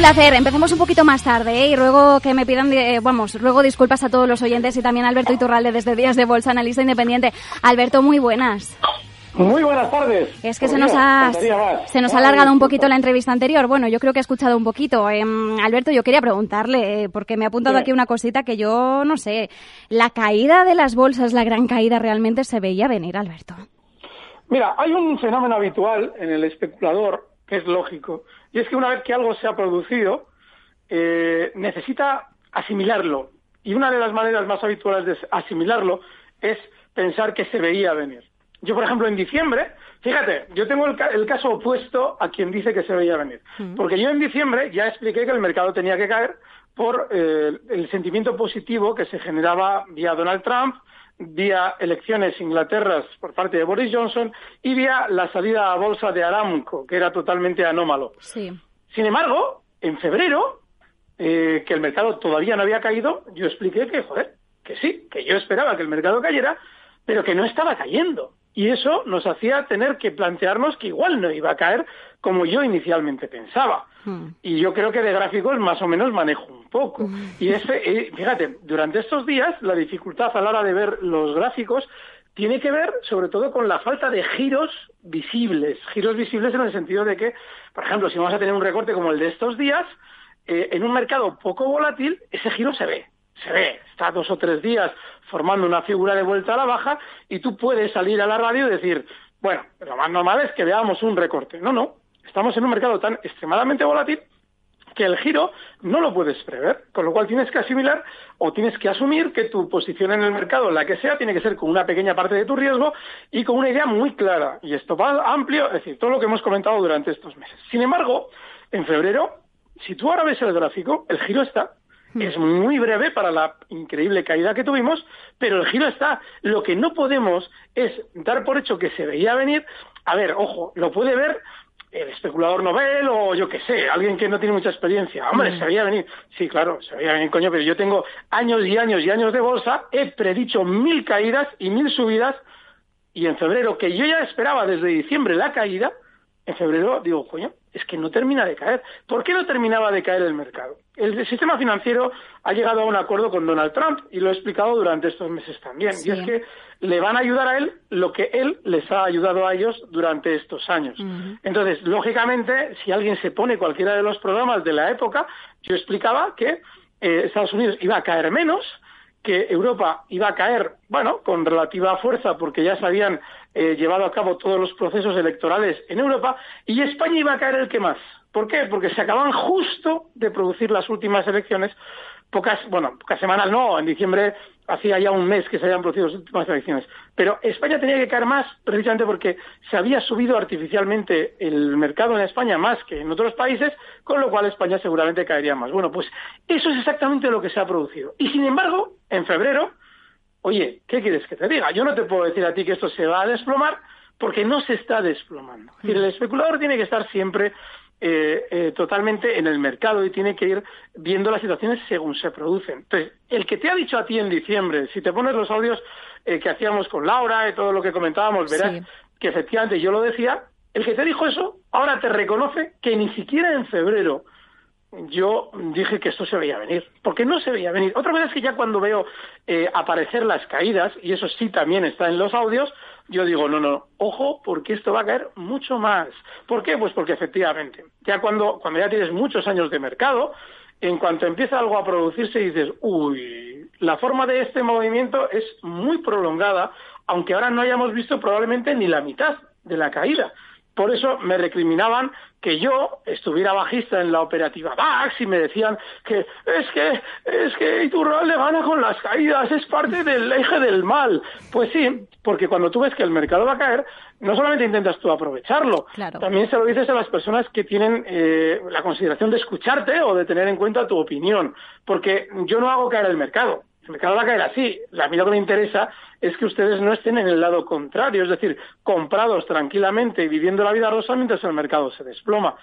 placer. Empecemos un poquito más tarde ¿eh? y luego que me pidan, eh, vamos, luego disculpas a todos los oyentes y también a Alberto Iturralde desde Días de Bolsa, analista independiente. Alberto, muy buenas. Muy buenas tardes. Es que se nos ha se nos ha alargado un poquito la entrevista anterior. Bueno, yo creo que he escuchado un poquito. Em, Alberto, yo quería preguntarle, eh, porque me ha apuntado aquí una cosita que yo no sé. ¿La caída de las bolsas, la gran caída, realmente se veía venir, Alberto? Mira, hay un fenómeno habitual en el especulador es lógico y es que una vez que algo se ha producido, eh, necesita asimilarlo. Y una de las maneras más habituales de asimilarlo es pensar que se veía venir. Yo, por ejemplo, en diciembre, fíjate, yo tengo el, caso opuesto a quien dice que se veía venir. Mm. Porque yo en diciembre ya expliqué que el mercado tenía que caer por eh, el sentimiento positivo que se generaba vía Donald Trump, vía elecciones Inglaterras por parte de Boris Johnson y vía la salida a bolsa de Aramco, que era totalmente anómalo. Sí. Sin embargo, en febrero, eh, que el mercado todavía no había caído, yo expliqué que, joder, que sí, que yo esperaba que el mercado cayera, pero que no estaba cayendo. Y eso nos hacía tener que plantearnos que igual no iba a caer como yo inicialmente pensaba. Hmm. Y yo creo que de gráficos más o menos manejo un poco. Hmm. Y ese, eh, fíjate, durante estos días la dificultad a la hora de ver los gráficos tiene que ver sobre todo con la falta de giros visibles. Giros visibles en el sentido de que, por ejemplo, si vamos a tener un recorte como el de estos días, eh, en un mercado poco volátil, ese giro se ve se ve, está dos o tres días formando una figura de vuelta a la baja y tú puedes salir a la radio y decir, bueno, lo más normal es que veamos un recorte. No, no, estamos en un mercado tan extremadamente volátil que el giro no lo puedes prever, con lo cual tienes que asimilar o tienes que asumir que tu posición en el mercado, la que sea, tiene que ser con una pequeña parte de tu riesgo y con una idea muy clara. Y esto va amplio, es decir, todo lo que hemos comentado durante estos meses. Sin embargo, en febrero, si tú ahora ves el gráfico, el giro está Hmm. Es muy breve para la increíble caída que tuvimos, pero el giro está. Lo que no podemos es dar por hecho que se veía venir. A ver, ojo, lo puede ver el especulador novel o yo qué sé, alguien que no tiene mucha experiencia. Hombre, hmm. se veía venir. Sí, claro, se veía venir, coño, pero yo tengo años y años y años de bolsa, he predicho mil caídas y mil subidas, y en febrero, que yo ya esperaba desde diciembre la caída, en febrero digo, coño, es que no termina de caer. ¿Por qué no terminaba de caer el mercado? El sistema financiero ha llegado a un acuerdo con Donald Trump y lo he explicado durante estos meses también. Y es que le van a ayudar a él lo que él les ha ayudado a ellos durante estos años. Entonces, lógicamente, si alguien se pone cualquiera de los programas de la época, yo explicaba que eh, Estados Unidos iba a caer menos, que Europa iba a caer, bueno, con relativa fuerza porque ya se habían eh, llevado a cabo todos los procesos electorales en Europa y España iba a caer el que más. ¿Por qué? Porque se acaban justo de producir las últimas elecciones, pocas, bueno, pocas semanas no, en diciembre hacía ya un mes que se habían producido las últimas elecciones. Pero España tenía que caer más precisamente porque se había subido artificialmente el mercado en España más que en otros países, con lo cual España seguramente caería más. Bueno, pues eso es exactamente lo que se ha producido. Y sin embargo, en febrero, oye, ¿qué quieres que te diga? Yo no te puedo decir a ti que esto se va a desplomar porque no se está desplomando. Es decir, el especulador tiene que estar siempre eh, eh, totalmente en el mercado y tiene que ir viendo las situaciones según se producen. Entonces, el que te ha dicho a ti en diciembre, si te pones los audios eh, que hacíamos con Laura y todo lo que comentábamos, verás que efectivamente yo lo decía, el que te dijo eso ahora te reconoce que ni siquiera en febrero yo dije que esto se veía venir, porque no se veía venir. Otra vez es que ya cuando veo eh, aparecer las caídas, y eso sí también está en los audios, yo digo, no, no, ojo, porque esto va a caer mucho más. ¿Por qué? Pues porque efectivamente, ya cuando, cuando ya tienes muchos años de mercado, en cuanto empieza algo a producirse dices, uy, la forma de este movimiento es muy prolongada, aunque ahora no hayamos visto probablemente ni la mitad de la caída. Por eso me recriminaban que yo estuviera bajista en la operativa. DAX y me decían que es que es que Iturralde gana con las caídas, es parte del eje del mal. Pues sí, porque cuando tú ves que el mercado va a caer, no solamente intentas tú aprovecharlo, también se lo dices a las personas que tienen eh, la consideración de escucharte o de tener en cuenta tu opinión, porque yo no hago caer el mercado, el mercado va a caer así. A mí lo que me interesa es que ustedes no estén en el lado contrario, es decir, comprados tranquilamente y viviendo la vida rosa mientras el mercado se desploma.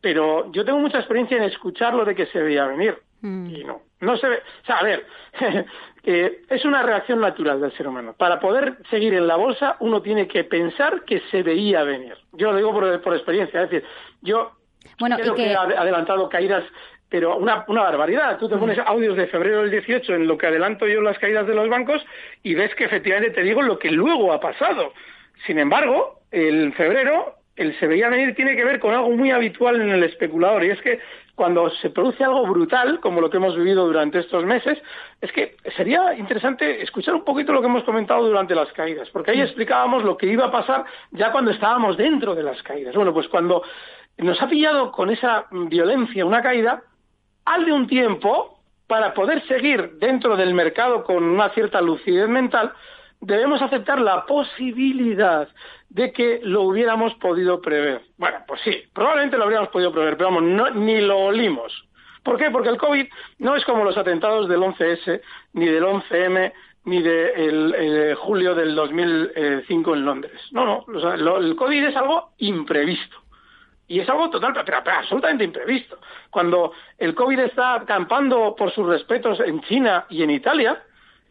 Pero yo tengo mucha experiencia en escucharlo de que se veía venir. Mm. Y no, no se ve. O sea, a ver, eh, es una reacción natural del ser humano. Para poder seguir en la bolsa, uno tiene que pensar que se veía venir. Yo lo digo por, por experiencia, es decir, yo bueno, creo que... que he adelantado caídas pero una, una barbaridad. Tú te pones audios de febrero del 18 en lo que adelanto yo las caídas de los bancos y ves que efectivamente te digo lo que luego ha pasado. Sin embargo, el febrero, el se veía venir tiene que ver con algo muy habitual en el especulador y es que cuando se produce algo brutal, como lo que hemos vivido durante estos meses, es que sería interesante escuchar un poquito lo que hemos comentado durante las caídas, porque ahí explicábamos lo que iba a pasar ya cuando estábamos dentro de las caídas. Bueno, pues cuando nos ha pillado con esa violencia una caída, al de un tiempo, para poder seguir dentro del mercado con una cierta lucidez mental, debemos aceptar la posibilidad de que lo hubiéramos podido prever. Bueno, pues sí, probablemente lo habríamos podido prever, pero vamos, ni lo olimos. ¿Por qué? Porque el COVID no es como los atentados del 11S, ni del 11M, ni de el, julio del 2005 en Londres. No, no, el COVID es algo imprevisto. Y es algo total, pero, absolutamente imprevisto. Cuando el COVID está acampando por sus respetos en China y en Italia,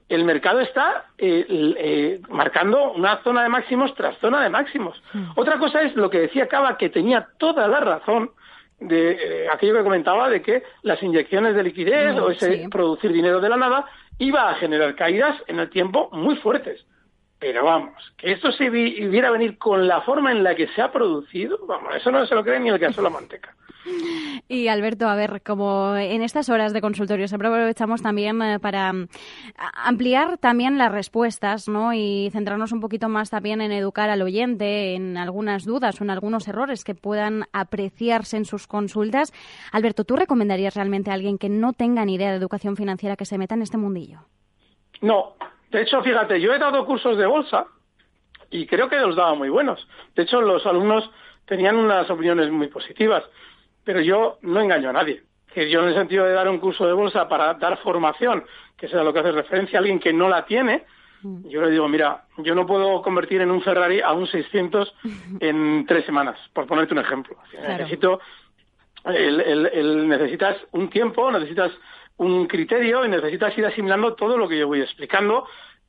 el mercado está eh, eh, marcando una zona de máximos tras zona de máximos. Mm. Otra cosa es lo que decía Cava, que tenía toda la razón de eh, aquello que comentaba de que las inyecciones de liquidez mm, o ese producir dinero de la nada iba a generar caídas en el tiempo muy fuertes. Pero vamos, que esto se viera venir con la forma en la que se ha producido, vamos, eso no se lo cree ni el que asó la manteca. Y Alberto, a ver, como en estas horas de consultorio siempre aprovechamos también eh, para mm, ampliar también las respuestas, ¿no? Y centrarnos un poquito más también en educar al oyente en algunas dudas o en algunos errores que puedan apreciarse en sus consultas. Alberto, ¿tú recomendarías realmente a alguien que no tenga ni idea de educación financiera que se meta en este mundillo? No, de hecho, fíjate, yo he dado cursos de bolsa y creo que los daba muy buenos. De hecho, los alumnos tenían unas opiniones muy positivas, pero yo no engaño a nadie. Que yo en el sentido de dar un curso de bolsa para dar formación, que sea lo que hace referencia a alguien que no la tiene, mm. yo le digo, mira, yo no puedo convertir en un Ferrari a un 600 en tres semanas, por ponerte un ejemplo. Necesito, el, necesitas un tiempo, necesitas un criterio y necesitas ir asimilando todo lo que yo voy explicando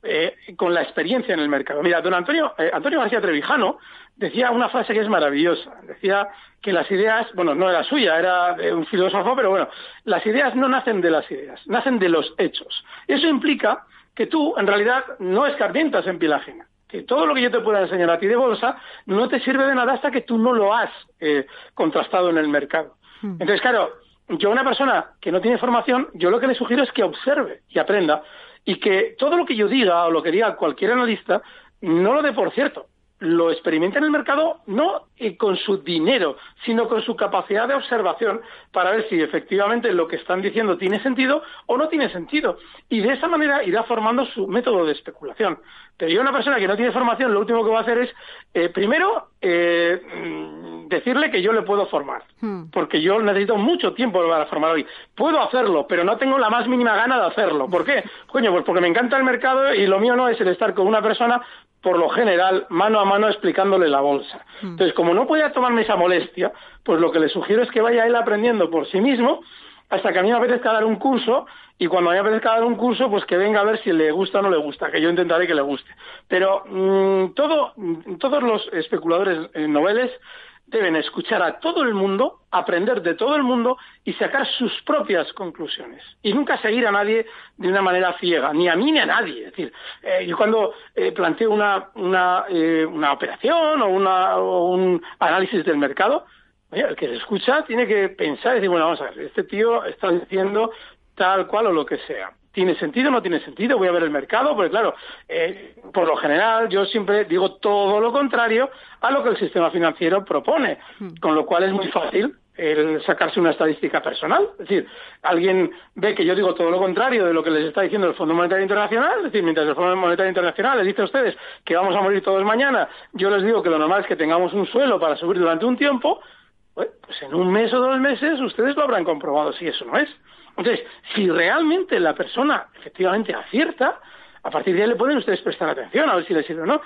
eh, con la experiencia en el mercado. Mira, don Antonio, eh, Antonio García Trevijano decía una frase que es maravillosa. Decía que las ideas, bueno, no era suya, era de un filósofo, pero bueno, las ideas no nacen de las ideas, nacen de los hechos. Eso implica que tú, en realidad, no escarmientas en piel ajena. Que todo lo que yo te pueda enseñar a ti de bolsa no te sirve de nada hasta que tú no lo has eh, contrastado en el mercado. Hmm. Entonces, claro, yo a una persona que no tiene formación, yo lo que le sugiero es que observe y aprenda y que todo lo que yo diga o lo que diga cualquier analista no lo dé por cierto, lo experimenta en el mercado no con su dinero, sino con su capacidad de observación para ver si efectivamente lo que están diciendo tiene sentido o no tiene sentido. Y de esa manera irá formando su método de especulación. Pero yo, una persona que no tiene formación, lo último que va a hacer es, eh, primero, eh, mm, decirle que yo le puedo formar. Hmm. Porque yo necesito mucho tiempo para formar hoy. Puedo hacerlo, pero no tengo la más mínima gana de hacerlo. ¿Por qué? Coño, pues porque me encanta el mercado y lo mío no es el estar con una persona por lo general, mano a mano explicándole la bolsa. Hmm. Entonces, como no podía tomarme esa molestia, pues lo que le sugiero es que vaya él aprendiendo por sí mismo hasta que a mí me apetezca dar un curso y cuando a mí me apetezca dar un curso, pues que venga a ver si le gusta o no le gusta, que yo intentaré que le guste. Pero mm, todo, todos los especuladores eh, noveles deben escuchar a todo el mundo, aprender de todo el mundo y sacar sus propias conclusiones. Y nunca seguir a nadie de una manera ciega, ni a mí ni a nadie. Es decir, eh, yo cuando eh, planteo una, eh, una operación o, una, un análisis del mercado, el que se escucha tiene que pensar y decir, bueno, vamos a ver, este tío está diciendo tal cual o lo que sea. ¿Tiene sentido o no tiene sentido? Voy a ver el mercado, porque claro, eh, por lo general yo siempre digo todo lo contrario a lo que el sistema financiero propone, hmm. con lo cual es muy fácil el sacarse una estadística personal. Es decir, alguien ve que yo digo todo lo contrario de lo que les está diciendo el Fondo Monetario Internacional, es decir, mientras el Fondo Monetario Internacional les dice a ustedes que vamos a morir todos mañana, yo les digo que lo normal es que tengamos un suelo para subir durante un tiempo, pues en un mes o dos meses ustedes lo habrán comprobado si eso no es. Entonces, si realmente la persona efectivamente acierta, a partir de ahí le pueden ustedes prestar atención a ver si le sirve o no.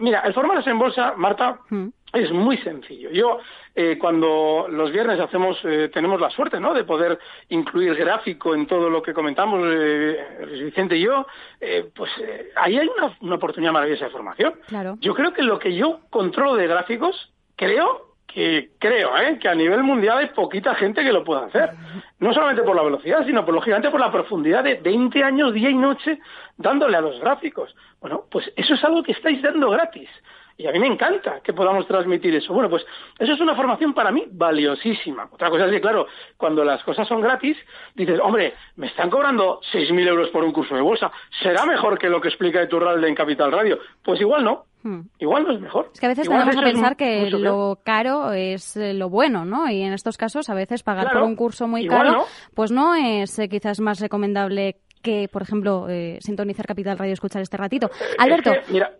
Mira, el formarse en bolsa, Marta, mm. es muy sencillo. Yo, eh, cuando los viernes hacemos, eh, tenemos la suerte, ¿no?, de poder incluir gráfico en todo lo que comentamos, eh, Vicente y yo, eh, pues ahí hay una, una, oportunidad maravillosa de formación. Claro. Yo creo que lo que yo controlo de gráficos, creo que creo ¿eh? que a nivel mundial hay poquita gente que lo pueda hacer. No solamente por la velocidad, sino por, lógicamente por la profundidad de 20 años día y noche dándole a los gráficos. Bueno, pues eso es algo que estáis dando gratis. Y a mí me encanta que podamos transmitir eso. Bueno, pues eso es una formación para mí valiosísima. Otra cosa es que, claro, cuando las cosas son gratis, dices, hombre, me están cobrando 6.000 euros por un curso de bolsa. ¿Será mejor que lo que explica Iturralde en Capital Radio? Pues igual no. Hmm. Igual no es mejor. Es que a veces tenemos que pensar que lo caro es eh, lo bueno, ¿no? Y en estos casos, a veces pagar por un curso muy caro, pues no es eh, quizás más recomendable que, por ejemplo, eh, sintonizar Capital Radio, escuchar este ratito. Alberto,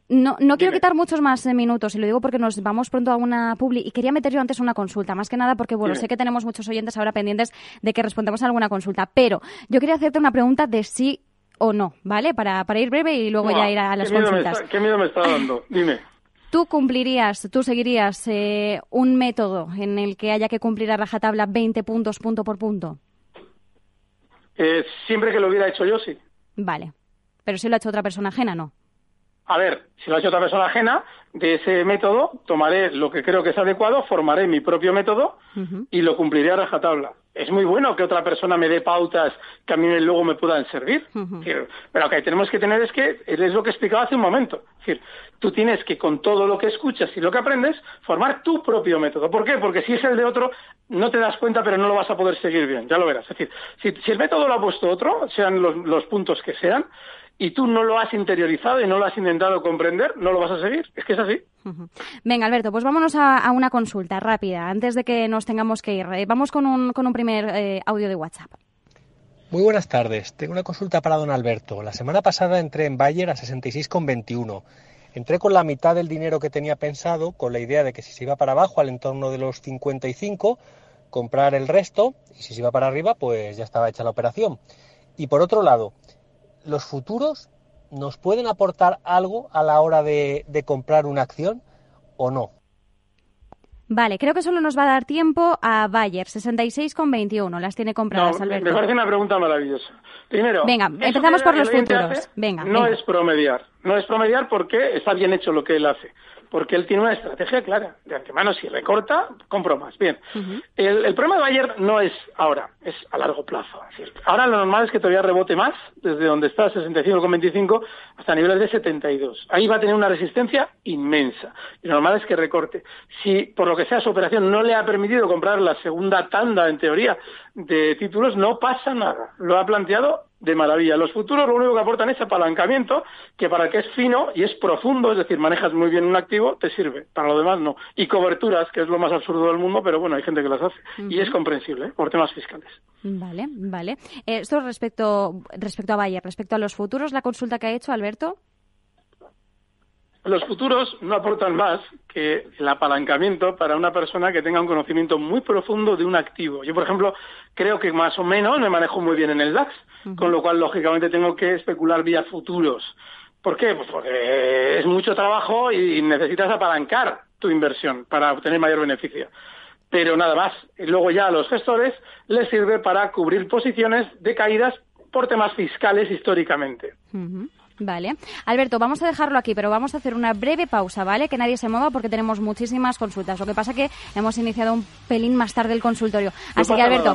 no, no quiero quitar muchos más eh, minutos y lo digo porque nos vamos pronto a una publi y quería meter yo antes una consulta, más que nada porque, bueno, sé que tenemos muchos oyentes ahora pendientes de que respondamos a alguna consulta, pero yo quería hacerte una pregunta de sí o no, ¿vale? Para, para ir breve y luego ya ir a las consultas. ¿Qué miedo me está dando? Dime. ¿Tú cumplirías, tú seguirías eh, un método en el que haya que cumplir a rajatabla 20 puntos punto por punto? Eh, siempre que lo hubiera hecho yo, sí. Vale. Pero si lo ha hecho otra persona ajena, no. A ver, si lo ha hecho otra persona ajena, de ese método tomaré lo que creo que es adecuado, formaré mi propio método y lo cumpliré a rajatabla. Es muy bueno que otra persona me dé pautas que a mí luego me puedan servir. Pero lo que tenemos que tener es que, es lo que explicaba hace un momento. Es decir, tú tienes que con todo lo que escuchas y lo que aprendes, formar tu propio método. ¿Por qué? Porque si es el de otro, no te das cuenta, pero no lo vas a poder seguir bien. Ya lo verás. Es decir, si, el método lo ha puesto otro, sean los puntos que sean, y tú no lo has interiorizado y no lo has intentado comprender, no lo vas a seguir. Es que es así. Venga, Alberto, pues vámonos a, una consulta rápida antes de que nos tengamos que ir. Eh, vamos con un, con un primer eh, audio de WhatsApp. Muy buenas tardes. Tengo una consulta para don Alberto. La semana pasada entré en Bayer a 66,21. Entré con la mitad del dinero que tenía pensado, con la idea de que si se iba para abajo, al entorno de los 55, comprar el resto, y si se iba para arriba, pues ya estaba hecha la operación. Y por otro lado, los futuros nos pueden aportar algo a la hora de, comprar una acción o no. Vale, creo que solo nos va a dar tiempo a Bayer, 66,21. Las tiene compradas, no, Me parece una pregunta maravillosa. Primero, venga, empezamos por los futuros. venga, no es promediar. No es promediar porque está bien hecho lo que él hace porque él tiene una estrategia clara. De antemano, si recorta, compro más. Bien. el, problema de Bayer no es ahora, es a largo plazo. ahora lo normal es que todavía rebote más, desde donde está 65,25 hasta niveles de 72. Ahí va a tener una resistencia inmensa. Y lo normal es que recorte. Si por lo que sea su operación no le ha permitido comprar la segunda tanda, en teoría, de títulos, no pasa nada. Lo ha planteado de maravilla. Los futuros lo único que aportan es apalancamiento, que para que es fino y es profundo, es decir, manejas muy bien un activo, te sirve. Para lo demás no. Y coberturas, que es lo más absurdo del mundo, pero bueno, hay gente que las hace. Y es comprensible, ¿eh? por temas fiscales. Vale, vale. Eh, esto respecto, respecto a Bayer, respecto a los futuros, la consulta que ha hecho Alberto. Los futuros no aportan más que el apalancamiento para una persona que tenga un conocimiento muy profundo de un activo. Yo, por ejemplo, creo que más o menos me manejo muy bien en el DAX, con lo cual, lógicamente, tengo que especular vía futuros. ¿Por qué? Pues porque es mucho trabajo y necesitas apalancar tu inversión para obtener mayor beneficio. Pero nada más. Y luego ya a los gestores les sirve para cubrir posiciones de caídas por temas fiscales históricamente. Vale. Alberto, vamos a dejarlo aquí, pero vamos a hacer una breve pausa, ¿vale? Que nadie se mueva porque tenemos muchísimas consultas. Lo que pasa que hemos iniciado un pelín más tarde el consultorio. Así que, Alberto,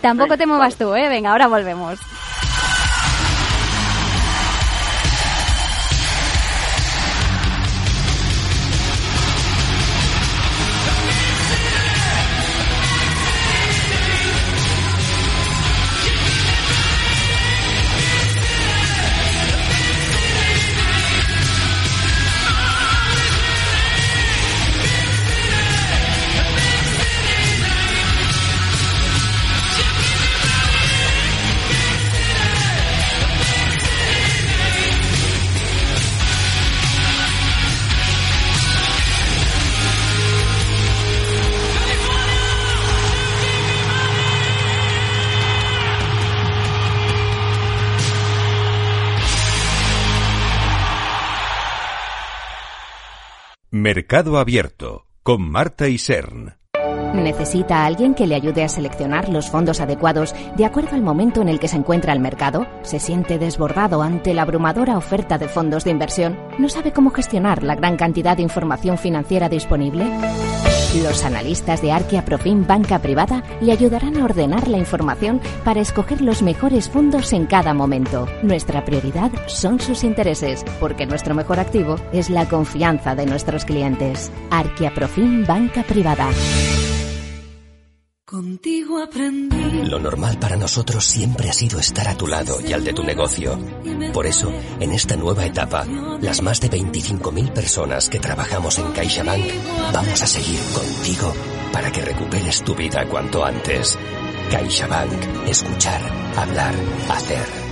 tampoco te muevas tú, ¿eh? Venga, ahora volvemos. Mercado Abierto con Marta y Sern. ¿Necesita alguien que le ayude a seleccionar los fondos adecuados de acuerdo al momento en el que se encuentra el mercado? ¿Se siente desbordado ante la abrumadora oferta de fondos de inversión? ¿No sabe cómo gestionar la gran cantidad de información financiera disponible? Los analistas de Arquia Profim Banca Privada le ayudarán a ordenar la información para escoger los mejores fondos en cada momento. Nuestra prioridad son sus intereses, porque nuestro mejor activo es la confianza de nuestros clientes. Arquia Profim Banca Privada. Contigo aprendí. Lo normal para nosotros siempre ha sido estar a tu lado y al de tu negocio. Por eso, en esta nueva etapa, las más de 25.000 personas que trabajamos en CaixaBank vamos a seguir contigo para que recuperes tu vida cuanto antes. CaixaBank. Escuchar, hablar, hacer.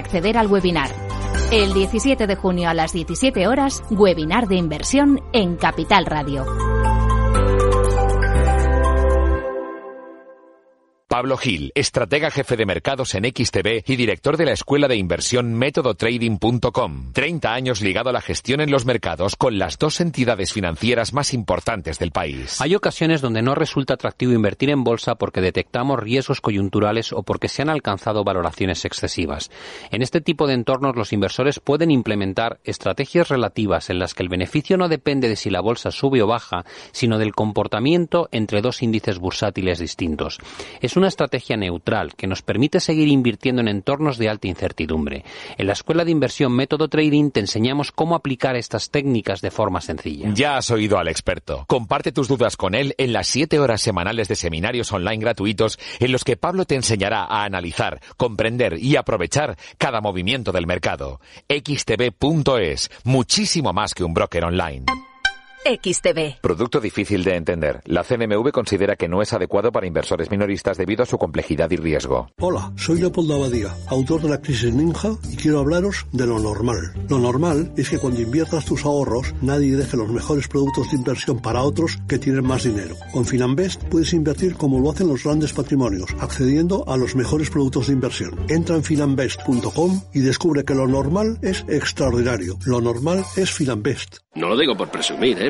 acceder al webinar. El 17 de junio a las 17 horas, webinar de inversión en Capital Radio. Pablo Gil, estratega jefe de mercados en XTB y director de la escuela de inversión métodotrading.com. 30 años ligado a la gestión en los mercados con las dos entidades financieras más importantes del país. Hay ocasiones donde no resulta atractivo invertir en bolsa porque detectamos riesgos coyunturales o porque se han alcanzado valoraciones excesivas. En este tipo de entornos los inversores pueden implementar estrategias relativas en las que el beneficio no depende de si la bolsa sube o baja, sino del comportamiento entre dos índices bursátiles distintos. Es una estrategia neutral que nos permite seguir invirtiendo en entornos de alta incertidumbre. En la Escuela de Inversión Método Trading te enseñamos cómo aplicar estas técnicas de forma sencilla. Ya has oído al experto. Comparte tus dudas con él en las siete horas semanales de seminarios online gratuitos en los que Pablo te enseñará a analizar, comprender y aprovechar cada movimiento del mercado. xtb.es, muchísimo más que un broker online. XTV. Producto difícil de entender. La CNMV considera que no es adecuado para inversores minoristas debido a su complejidad y riesgo. Hola, soy Leopoldo Abadía, autor de la crisis ninja y quiero hablaros de lo normal. Lo normal es que cuando inviertas tus ahorros nadie deje los mejores productos de inversión para otros que tienen más dinero. Con Finanbest puedes invertir como lo hacen los grandes patrimonios, accediendo a los mejores productos de inversión. Entra en finanbest.com y descubre que lo normal es extraordinario. Lo normal es Finanbest. No lo digo por presumir, ¿eh?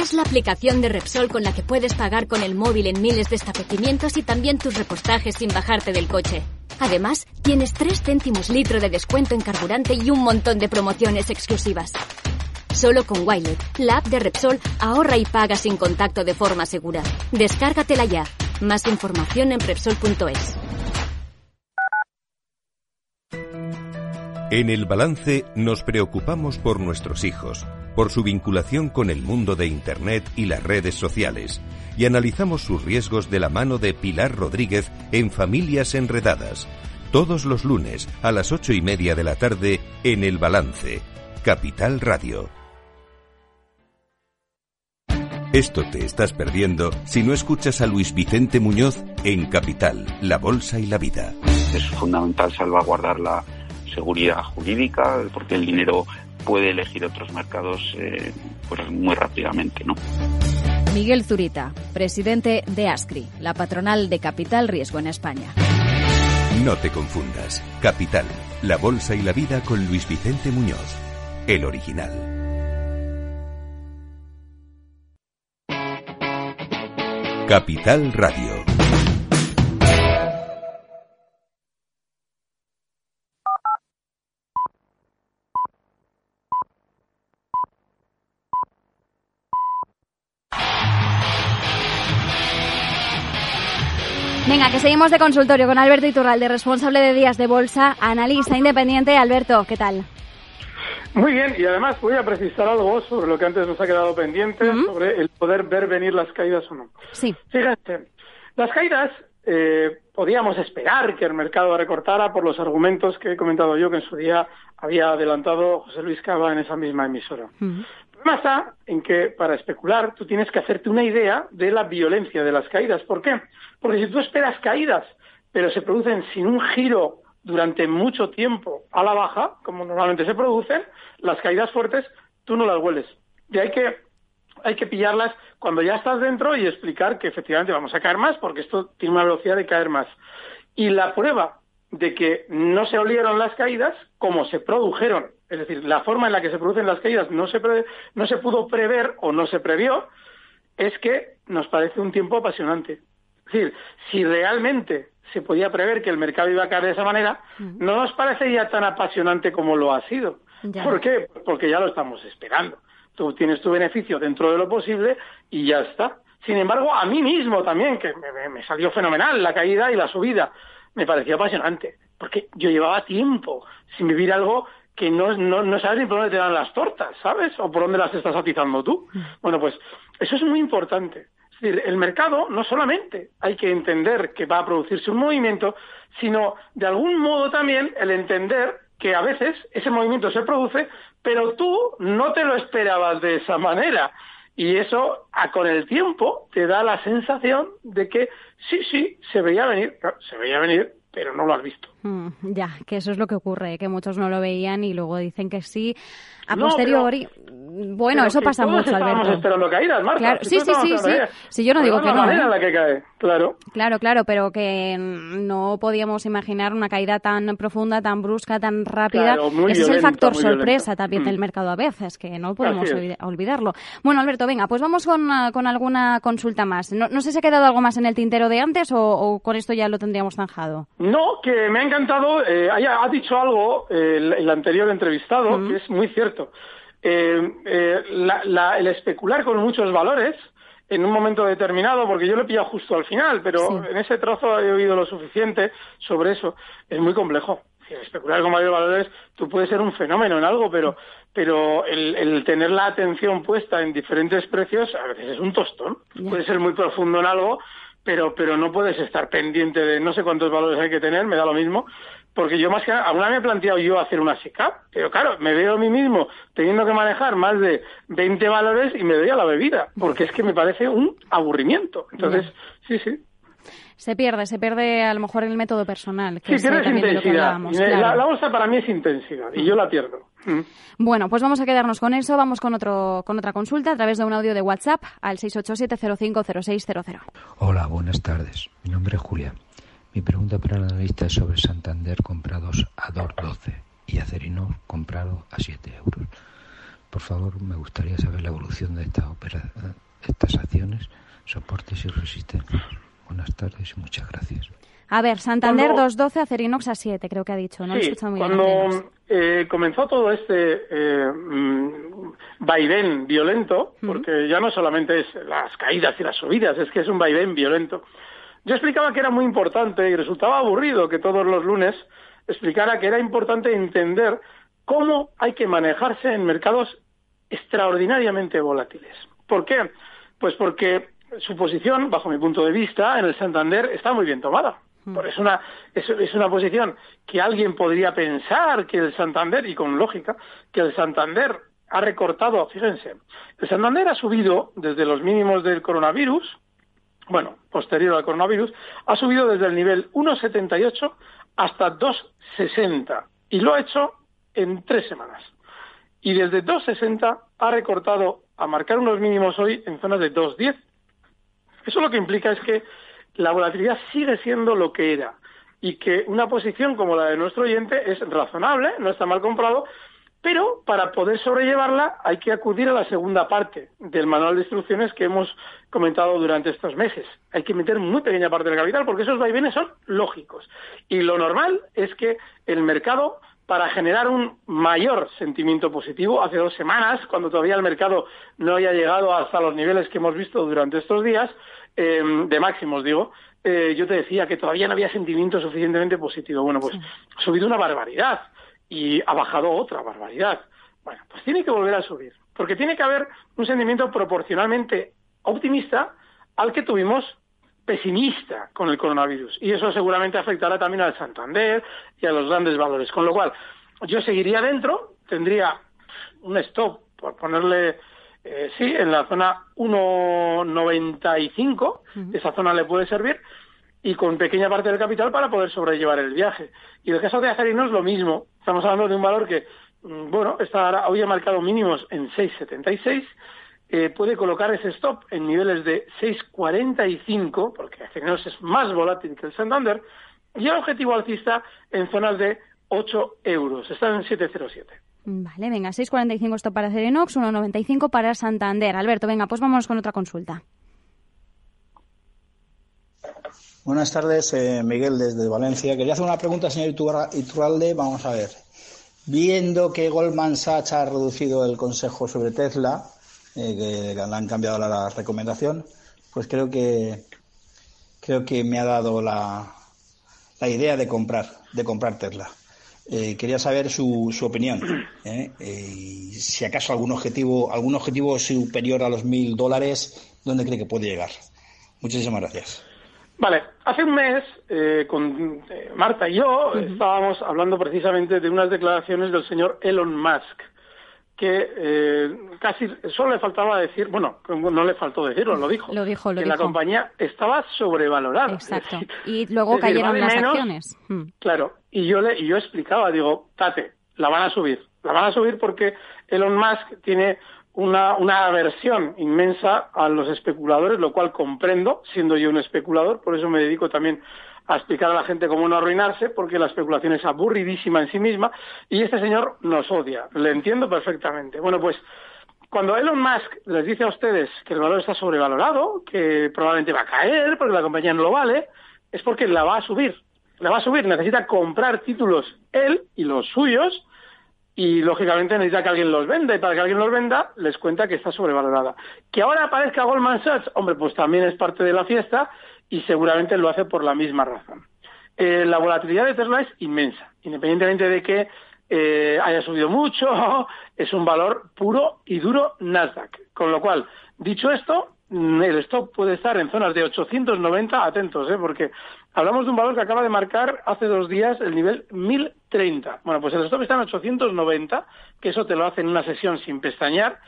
Es la aplicación de Repsol con la que puedes pagar con el móvil en miles de establecimientos y también tus repostajes sin bajarte del coche. Además, tienes 3 céntimos litro de descuento en carburante y un montón de promociones exclusivas. Solo con Wilet, la app de Repsol ahorra y paga sin contacto de forma segura. Descárgatela ya. Más información en Repsol.es. En el balance nos preocupamos por nuestros hijos, por su vinculación con el mundo de Internet y las redes sociales, y analizamos sus riesgos de la mano de Pilar Rodríguez en Familias Enredadas, todos los lunes a las ocho y media de la tarde en El Balance, Capital Radio. Esto te estás perdiendo si no escuchas a Luis Vicente Muñoz en Capital, La Bolsa y la Vida. Es fundamental salvaguardar la seguridad jurídica porque el dinero puede elegir otros mercados eh, pues muy rápidamente, ¿no? Miguel Zurita, presidente de ASCRI, la patronal de Capital Riesgo en España. No te confundas. Capital, la bolsa y la vida con Luis Vicente Muñoz, el original. Capital Radio. Venga, que seguimos de consultorio con Alberto Iturralde, responsable de días de bolsa, analista independiente. Alberto, ¿qué tal? Muy bien, y además voy a precisar algo sobre lo que antes nos ha quedado pendiente, sobre el poder ver venir las caídas o no. Sí. Fíjate, las caídas eh, podíamos esperar que el mercado recortara por los argumentos que he comentado yo que en su día había adelantado José Luis Cava en esa misma emisora. El problema está en que para especular tú tienes que hacerte una idea de la violencia de las caídas. ¿Por qué? Porque si tú esperas caídas, pero se producen sin un giro durante mucho tiempo a la baja, como normalmente se producen, las caídas fuertes tú no las hueles. Y hay que, hay que pillarlas cuando ya estás dentro y explicar que efectivamente vamos a caer más porque esto tiene una velocidad de caer más. Y la prueba de que no se olieron las caídas como se produjeron, es decir, la forma en la que se producen las caídas no se, no se pudo prever o no se previó, es que nos parece un tiempo apasionante. Es decir, si realmente se podía prever que el mercado iba a caer de esa manera, no nos parecería tan apasionante como lo ha sido. ¿Por qué? Porque ya lo estamos esperando. Tú tienes tu beneficio dentro de lo posible y ya está. Sin embargo, a mí mismo también, que me, salió fenomenal la caída y la subida, me pareció apasionante, porque yo llevaba tiempo sin vivir algo que no, no, no sabes ni por dónde te dan las tortas, ¿sabes? O por dónde las estás atizando tú. Bueno, pues eso es muy importante. Es decir, el mercado no solamente hay que entender que va a producirse un movimiento, sino de algún modo también el entender que a veces ese movimiento se produce, pero tú no te lo esperabas de esa manera. Y eso, con el tiempo, te da la sensación de que sí, sí, se veía venir, se veía venir, pero no lo has visto. Mm, ya, que eso es lo que ocurre, que muchos no lo veían y luego dicen que sí. A posteriori, bueno, eso pasa mucho, Alberto. esperando caídas, Marta. Claro, sí, sí, sí, sí. Sí, yo no digo que no. manera ¿eh? la que cae, claro. Claro, claro, pero que no podíamos imaginar una caída tan profunda, tan brusca, tan rápida. Ese es el factor sorpresa también mm. del mercado a veces, que no podemos olvidarlo. Bueno, Alberto, venga, pues vamos con, ah, con alguna consulta más. No, no, sé si ha quedado algo más en el tintero de antes o, con esto ya lo tendríamos zanjado. No, que me ha encantado. Eh, ha dicho algo eh, el, anterior entrevistado, que es muy cierto. Eh, eh, el especular con muchos valores en un momento determinado, porque yo lo he pillado justo al final, pero en ese trozo he oído lo suficiente sobre eso, es muy complejo. especular con varios valores, tú puedes ser un fenómeno en algo, pero, pero el, tener la atención puesta en diferentes precios a veces es un tostón. Puede ser muy profundo en algo, pero, pero no puedes estar pendiente de no sé cuántos valores hay que tener, me da lo mismo, porque yo más que alguna me he planteado yo hacer una SICAP, pero claro, me veo a mí mismo teniendo que manejar más de 20 valores y me doy a la bebida, porque es que me parece un aburrimiento. Entonces, sí, sí. Se pierde, se pierde a lo mejor el método personal. Que sí, tienes intensidad. la, bolsa para mí es intensidad y yo la pierdo. Mm. Bueno, pues vamos a quedarnos con eso. Vamos con, otro, con otra consulta a través de un audio de WhatsApp al 687-050600. Hola, buenas tardes. Mi nombre es Julia. Mi pregunta para el analista es sobre Santander comprados a 2.12 y Acerino comprado a 7 euros. Por favor, me gustaría saber la evolución de estas, estas acciones, soportes y resistencias. Buenas tardes y muchas gracias. A ver, Santander 2.12, Acerinox a 7, creo que ha dicho. No sí, muy cuando eh, comenzó todo este eh, mm, vaivén violento, porque ya no solamente es las caídas y las subidas, es que es un vaivén violento. Yo explicaba que era muy importante y resultaba aburrido que todos los lunes explicara que era importante entender cómo hay que manejarse en mercados extraordinariamente volátiles. ¿Por qué? Pues porque su posición, bajo mi punto de vista, en el Santander está muy bien tomada. Hmm. Es una, es, una posición que alguien podría pensar que el Santander, y con lógica, que el Santander ha recortado, fíjense, el Santander ha subido desde los mínimos del coronavirus, bueno, posterior al coronavirus, ha subido desde el nivel 1,78 hasta 2,60 y lo ha hecho en tres semanas. Y desde 2,60 ha recortado a marcar unos mínimos hoy en zonas de 2,10. Eso lo que implica es que la volatilidad sigue siendo lo que era y que una posición como la de nuestro oyente es razonable, no está mal comprado, pero para poder sobrellevarla hay que acudir a la segunda parte del manual de instrucciones que hemos comentado durante estos meses. Hay que meter muy pequeña parte del capital porque esos vaivenes son lógicos. Y lo normal es que el mercado, para generar un mayor sentimiento positivo, hace dos semanas, cuando todavía el mercado no había llegado hasta los niveles que hemos visto durante estos días, em, de máximos digo, eh, yo te decía que todavía no había sentimiento suficientemente positivo. Bueno, pues ha subido una barbaridad y ha bajado otra barbaridad. Bueno, pues tiene que volver a subir, porque tiene que haber un sentimiento proporcionalmente optimista al que tuvimos pesimista con el coronavirus. Y eso seguramente afectará también al Santander y a los grandes valores. Con lo cual, yo seguiría dentro, tendría un stop, por ponerle, eh, sí, en la zona 1.95, esa zona le puede servir, y con pequeña parte del capital para poder sobrellevar el viaje. Y el caso de Acerinos lo mismo. Estamos hablando de un valor que, mm, bueno, está, hoy ha marcado mínimos en 6,76. Eh, puede colocar ese stop en niveles de 6,45, porque Acerinos es más volátil que el Santander, y el objetivo alcista en zonas de 8 euros. Están en 7,07. Vale, venga, 6,45 stop para Acerinox, 1,95 para Santander. Alberto, venga, pues vamos con otra consulta. Buenas tardes, eh, Miguel desde Valencia. Quería hacer una pregunta, señor Iturralde. Vamos a ver. Viendo que Goldman Sachs ha reducido el consejo sobre Tesla, eh, que le han cambiado la, recomendación, pues creo que creo que me ha dado la, la idea de comprar de comprar Tesla. Eh, quería saber su, su opinión. si acaso algún objetivo algún objetivo superior a los mil dólares, ¿dónde cree que puede llegar? Muchísimas gracias. Vale, hace un mes eh, con eh, Marta y yo estábamos hablando precisamente de unas declaraciones del señor Elon Musk, que eh, casi solo le faltaba decir, bueno, no le faltó decirlo, lo dijo, lo dijo, lo que la compañía estaba sobrevalorada. Exacto. y luego cayeron las acciones. Hmm. Claro, y yo le y yo explicaba, digo, Tate, la van a subir, la van a subir porque Elon Musk tiene una, una aversión inmensa a los especuladores, lo cual comprendo, siendo yo un especulador, por eso me dedico también a explicar a la gente cómo no arruinarse, porque la especulación es aburridísima en sí misma, y este señor nos odia, le entiendo perfectamente. Bueno, pues cuando Elon Musk les dice a ustedes que el valor está sobrevalorado, que probablemente va a caer porque la compañía no lo vale, es porque la va a subir. La va a subir, necesita comprar títulos él y los suyos y lógicamente necesita que alguien los venda y para que alguien los venda les cuenta que está sobrevalorada. Que ahora aparezca Goldman Sachs, hombre, pues también es parte de la fiesta y seguramente lo hace por la misma razón. Eh, la volatilidad de Tesla es inmensa, independientemente de que eh, haya subido mucho, es un valor puro y duro Nasdaq. Con lo cual, dicho esto, el stop puede estar en zonas de 890, atentos, ¿eh? porque hablamos de un valor que acaba de marcar hace dos días el nivel 1030. Bueno, pues el stop está en 890, que eso te lo hace en una sesión sin pestañear,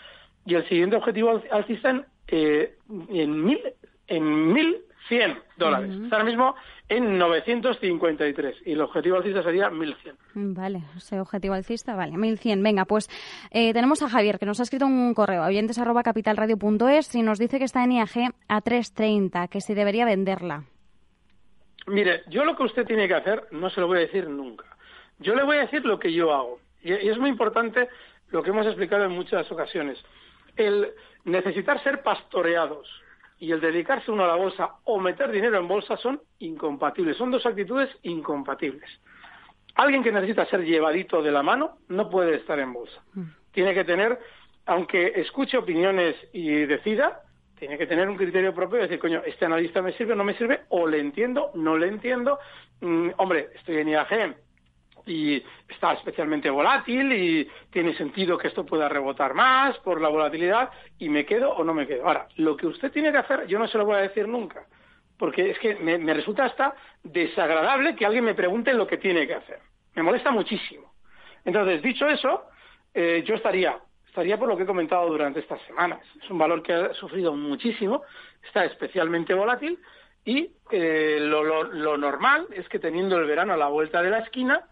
y el siguiente objetivo alcista en, eh, en, mil, en 1100 dólares. Está ahora mismo en 953 y el objetivo alcista sería 1100. Vale, ese objetivo alcista, vale, 1100. Venga, pues eh, tenemos a Javier que nos ha escrito un correo, oyentes arroba capitalradio.es y nos dice que está en IAG a 330, que si debería venderla. Mire, yo lo que usted tiene que hacer no se lo voy a decir nunca. Yo le voy a decir lo que yo hago. Y, es muy importante lo que hemos explicado en muchas ocasiones. El necesitar ser pastoreados y el dedicarse uno a la bolsa o meter dinero en bolsa son incompatibles. Son dos actitudes incompatibles. Alguien que necesita ser llevadito de la mano no puede estar en bolsa. Mm. Tiene que tener, aunque escuche opiniones y decida, tiene que tener un criterio propio y decir, coño, este analista me sirve o no me sirve, o le entiendo, no le entiendo. Mm, hombre, estoy en IAG, y está especialmente volátil y tiene sentido que esto pueda rebotar más por la volatilidad y me quedo o no me quedo. Ahora, lo que usted tiene que hacer, yo no se lo voy a decir nunca, porque es que me, resulta hasta desagradable que alguien me pregunte lo que tiene que hacer. Me molesta muchísimo. Entonces, dicho eso, eh, yo estaría, estaría por lo que he comentado durante estas semanas. Es un valor que ha sufrido muchísimo, está especialmente volátil y eh, lo, normal es que teniendo el verano a la vuelta de la esquina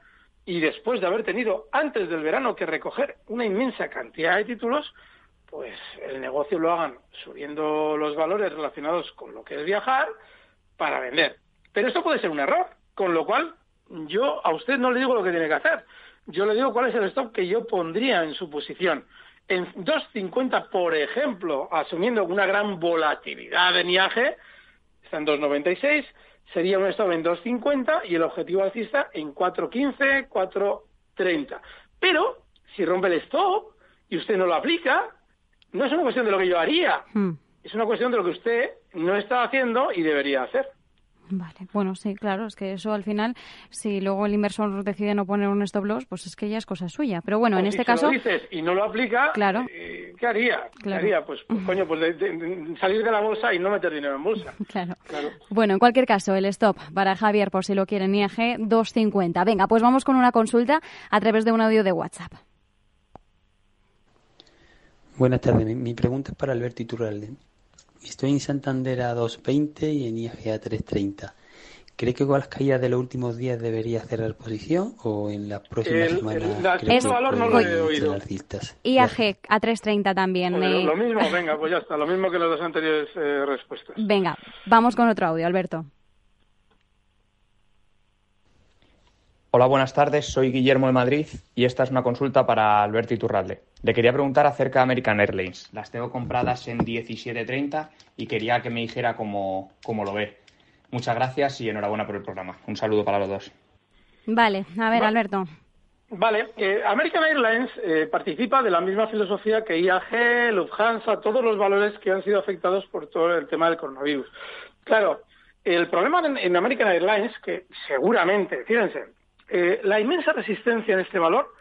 y después de haber tenido antes del verano que recoger una inmensa cantidad de títulos, pues el negocio lo hagan subiendo los valores relacionados con lo que es viajar para vender. Pero esto puede ser un error, con lo cual yo a usted no le digo lo que tiene que hacer. Yo le digo cuál es el stop que yo pondría en su posición. En 2.50, por ejemplo, asumiendo una gran volatilidad en IAG, está en 2,96, sería un stop en 2,50 y el objetivo alcista en 4,15, 4,30. Pero si rompe el stop y usted no lo aplica, no es una cuestión de lo que yo haría, hmm. es una cuestión de lo que usted no está haciendo y debería hacer. Vale, bueno, sí, claro, es que eso al final, si luego el inversor decide no poner un stop loss, pues es que ya es cosa suya. Pero bueno, en este caso. lo dices y no lo aplica, claro. Eh, ¿qué haría? ¿Qué haría? Pues, pues coño, pues salir de la bolsa y no meter dinero en bolsa. claro. Bueno, en cualquier caso, el stop para Javier, por si lo quieren, IAG 250. Venga, pues vamos con una consulta a través de un audio de WhatsApp. Buenas tardes, mi, pregunta es para Alberto Iturralde. Estoy en Santander a 2.20 y en IAG a 3.30. ¿Cree que con las caídas de los últimos días debería cerrar posición o en las próximas semanas el, valor no lo he oído. IAG a 3.30 también. Lo mismo, venga, pues ya está, lo mismo que las dos anteriores eh, respuestas. Venga, vamos con otro audio, Alberto. Hola, buenas tardes. Soy Guillermo de Madrid y esta es una consulta para Alberto Iturralde. Le quería preguntar acerca de American Airlines. Las tengo compradas en 17.30 y quería que me dijera cómo, cómo, lo ve. Muchas gracias y enhorabuena por el programa. Un saludo para los dos. Vale, a ver, Alberto. Vale, eh, American Airlines eh, participa de la misma filosofía que IAG, Lufthansa, todos los valores que han sido afectados por todo el tema del coronavirus. Claro, el problema en American Airlines, que seguramente, fíjense, eh, la inmensa resistencia en este valor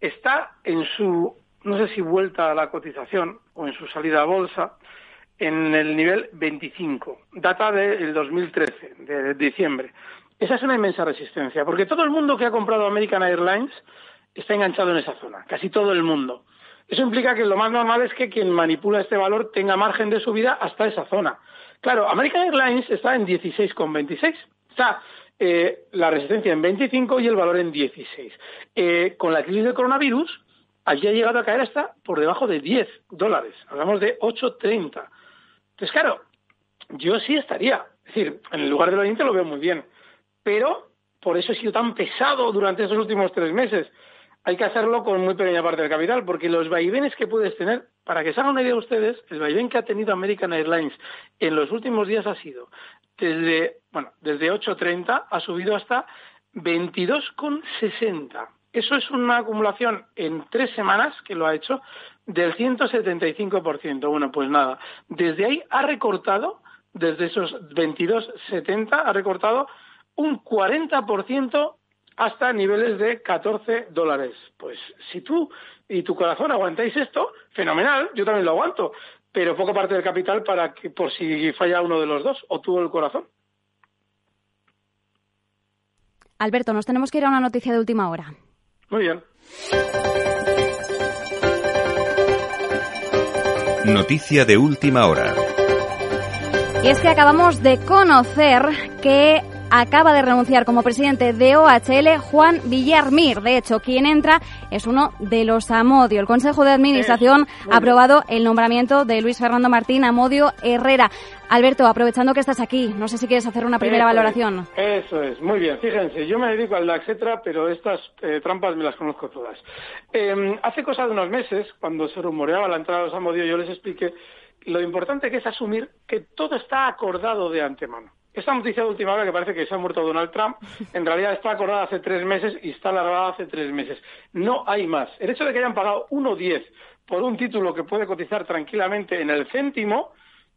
está en su, no sé si vuelta a la cotización o en su salida a bolsa, en el nivel 25, data del 2013, de diciembre. Esa es una inmensa resistencia, porque todo el mundo que ha comprado American Airlines está enganchado en esa zona, casi todo el mundo. Eso implica que lo más normal es que quien manipula este valor tenga margen de subida hasta esa zona. Claro, American Airlines está en 16,26. Está eh, la resistencia en 25 y el valor en 16. Eh, con la crisis del coronavirus, allí ha llegado a caer hasta por debajo de 10 dólares. Hablamos de 8,30. Entonces, claro, yo sí estaría. Es decir, en el lugar del Oriente lo veo muy bien. Pero por eso he sido tan pesado durante esos últimos tres meses. Hay que hacerlo con muy pequeña parte del capital, porque los vaivenes que puedes tener, para que se hagan una idea ustedes, el vaivén que ha tenido American Airlines en los últimos días ha sido desde, bueno, desde 8.30 ha subido hasta 22,60. Eso es una acumulación en tres semanas que lo ha hecho del 175%. Bueno, pues nada, desde ahí ha recortado, desde esos 22,70, ha recortado un 40% hasta niveles de 14 dólares. Pues si tú y tu corazón aguantáis esto, fenomenal, yo también lo aguanto pero poco parte del capital para que por si falla uno de los dos o tuvo el corazón. Alberto, nos tenemos que ir a una noticia de última hora. Muy bien. Noticia de última hora. Y es que acabamos de conocer que acaba de renunciar como presidente de OHL Juan Villarmir. De hecho, quien entra es uno de los Amodio. El Consejo de Administración ha aprobado el nombramiento de Luis Fernando Martín Amodio Herrera. Alberto, aprovechando que estás aquí, no sé si quieres hacer una primera valoración. eso es, muy bien. Fíjense, yo me dedico al DAX, etcétera, pero estas eh, trampas me las conozco todas. Em, hace cosa de unos meses, cuando se rumoreaba la entrada de los Amodio, yo les expliqué lo importante que es asumir que todo está acordado de antemano. Esta noticia de última hora que parece que se ha muerto Donald Trump, en realidad está acordada hace tres meses y está alargada hace tres meses. No hay más. El hecho de que hayan pagado 1,10 por un título que puede cotizar tranquilamente en el céntimo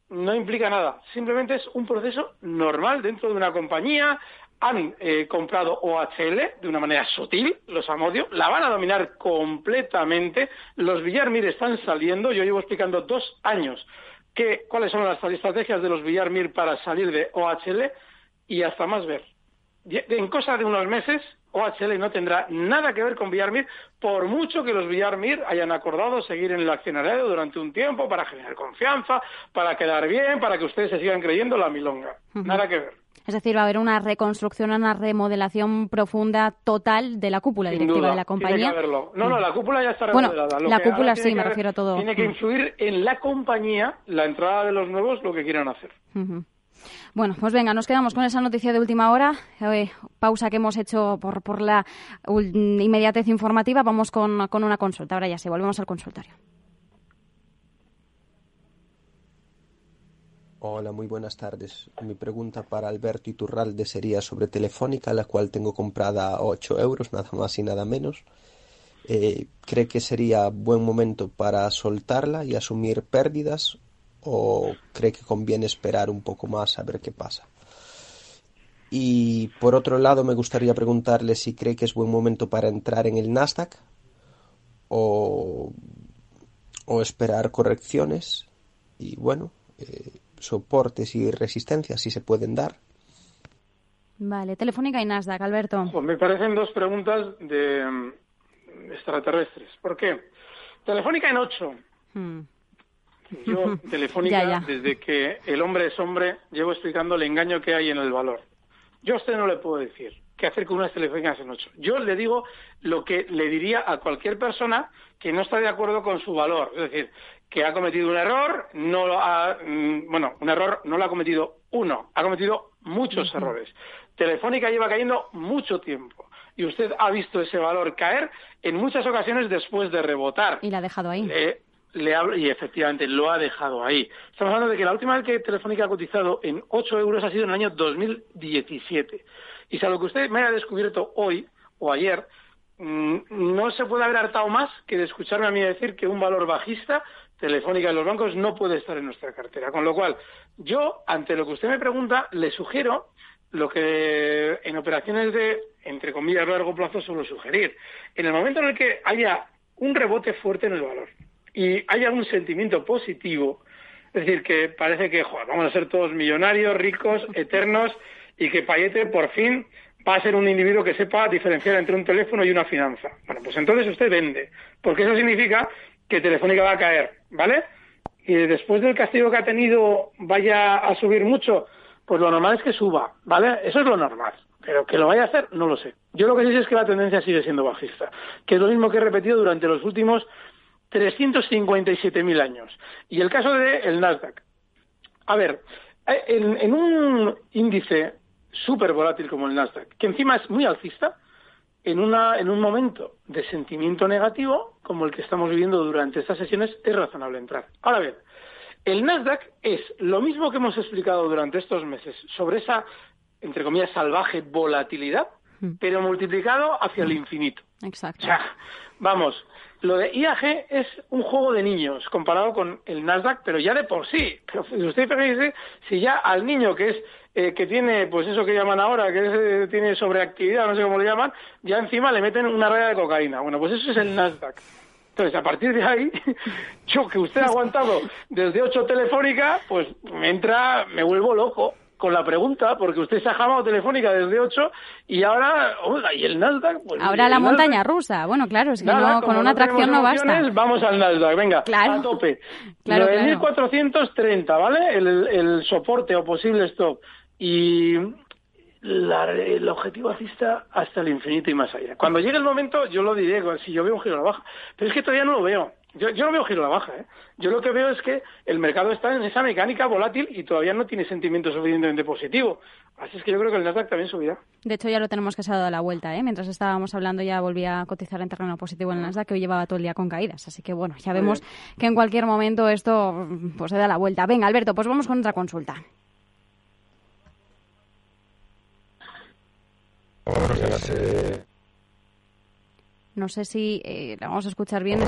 no implica nada. Simplemente es un proceso normal dentro de una compañía. han eh, comprado OHL de una manera sutil, los Amodio, la van a dominar completamente. Los Villarmir están saliendo, yo llevo explicando dos años que, cuáles son las estrategias de los Villarmir para salir de OHL y hasta más ver. En cosa de unos meses, OHL no tendrá nada que ver con Villarmir, por mucho que los Villarmir hayan acordado seguir en el accionariado durante un tiempo para generar confianza, para quedar bien, para que ustedes se sigan creyendo la milonga. Nada que ver. Es decir, va a haber una reconstrucción, una remodelación profunda total de la cúpula directiva de la compañía. Tiene que haberlo. No, no, la cúpula ya está remodelada. Bueno, la cúpula sí, me refiero a todo. Tiene que influir en la compañía, la entrada de los nuevos, lo que quieran hacer. Bueno, pues venga, nos quedamos con esa noticia de última hora. Eh, pausa que hemos hecho por, la inmediatez informativa. Vamos con, con una consulta. Ahora ya sí, volvemos al consultorio. Hola, muy buenas tardes. Mi pregunta para Alberto Iturralde sería sobre Telefónica, la cual tengo comprada a 8 euros, nada más y nada menos. Eh, ¿Cree que sería buen momento para soltarla y asumir pérdidas o cree que conviene esperar un poco más a ver qué pasa? Y por otro lado, me gustaría preguntarle si cree que es buen momento para entrar en el Nasdaq o, o esperar correcciones. Y bueno, eh, soportes y resistencias si se pueden dar. Vale, Telefónica y Nasdaq, Alberto. Pues me parecen dos preguntas de mm, extraterrestres. ¿Por qué? Telefónica en 8. Hmm. Yo, Telefónica, desde que el hombre es hombre, llevo explicando el engaño que hay en el valor. Yo a usted no le puedo decir qué hacer con unas telefónicas en 8. Yo le digo lo que le diría a cualquier persona que no está de acuerdo con su valor. Es decir, que ha cometido un error, no lo ha, mm, bueno, un error no lo ha cometido uno, ha cometido muchos errores. Telefónica lleva cayendo mucho tiempo y usted ha visto ese valor caer en muchas ocasiones después de rebotar. Y la ha dejado ahí. Le, y efectivamente lo ha dejado ahí. Estamos hablando de que la última vez que Telefónica ha cotizado en 8 euros ha sido en el año 2017. Y salvo que usted me haya descubierto hoy o ayer, mm, no se puede haber hartado más que de escucharme a mí decir que un valor bajista telefónica de los bancos no puede estar en nuestra cartera. Con lo cual, yo, ante lo que usted me pregunta, le sugiero lo que en operaciones de, entre comillas, largo plazo suelo sugerir. En el momento en el que haya un rebote fuerte en el valor y haya un sentimiento positivo, es decir, que parece que vamos a ser todos millonarios, ricos, eternos y que Payete por fin va a ser un individuo que sepa diferenciar entre un teléfono y una finanza. Bueno, pues entonces usted vende, porque eso significa que Telefónica va a caer, ¿vale? Y después del castigo que ha tenido vaya a subir mucho, pues lo normal es que suba, ¿vale? Eso es lo normal. Pero que lo vaya a hacer, no lo sé. Yo lo que sí sé es que la tendencia sigue siendo bajista, que es lo mismo que he repetido durante los últimos 357.000 años. Y el caso de el Nasdaq. A ver, eh, en, en un índice súper volátil como el Nasdaq, que encima es muy alcista, en, una, en un momento de sentimiento negativo, como el que estamos viviendo durante estas sesiones, es razonable entrar. Ahora bien, el Nasdaq es lo mismo que hemos explicado durante estos meses sobre esa, entre comillas, salvaje volatilidad, hmm. pero multiplicado hacia el infinito. Exacto. O sea, vamos, lo de IAG es un juego de niños comparado con el Nasdaq, pero ya de por sí. Pero usted dice, si ya al niño que es eh, que tiene, pues eso que llaman ahora, que eh, tiene sobreactividad, no sé cómo le llaman, ya encima le meten una raya de cocaína. Bueno, pues eso es el Nasdaq. Entonces, a partir de ahí, yo que usted ha aguantado desde 8 telefónica, pues me entra, me vuelvo loco con la pregunta, porque usted se ha jamado telefónica desde 8 y ahora, oiga, y el Nasdaq. Pues, ahora la montaña rusa. Bueno, claro, es que no, con una atracción no basta. Vamos al Nasdaq, venga, a tope. Claro, 9.430, ¿vale? El, el soporte o posible stop y el objetivo alcista hasta el infinito y más allá. Cuando llegue el momento, yo lo diré, si yo veo un giro a la baja, pero es que todavía no lo veo. Yo, yo no veo giro a la baja. ¿eh? Yo lo que veo es que el mercado está en esa mecánica volátil y todavía no tiene sentimiento suficientemente positivo. Así es que yo creo que el Nasdaq también subirá. De hecho, ya lo tenemos que se ha dado la vuelta. ¿eh? Mientras estábamos hablando, ya volvía a cotizar en terreno positivo en el Nasdaq, que hoy llevaba todo el día con caídas. Así que bueno, ya vemos que en cualquier momento esto pues se da la vuelta. Venga, Alberto, pues vamos con otra consulta. No sé si eh, la vamos a escuchar bien.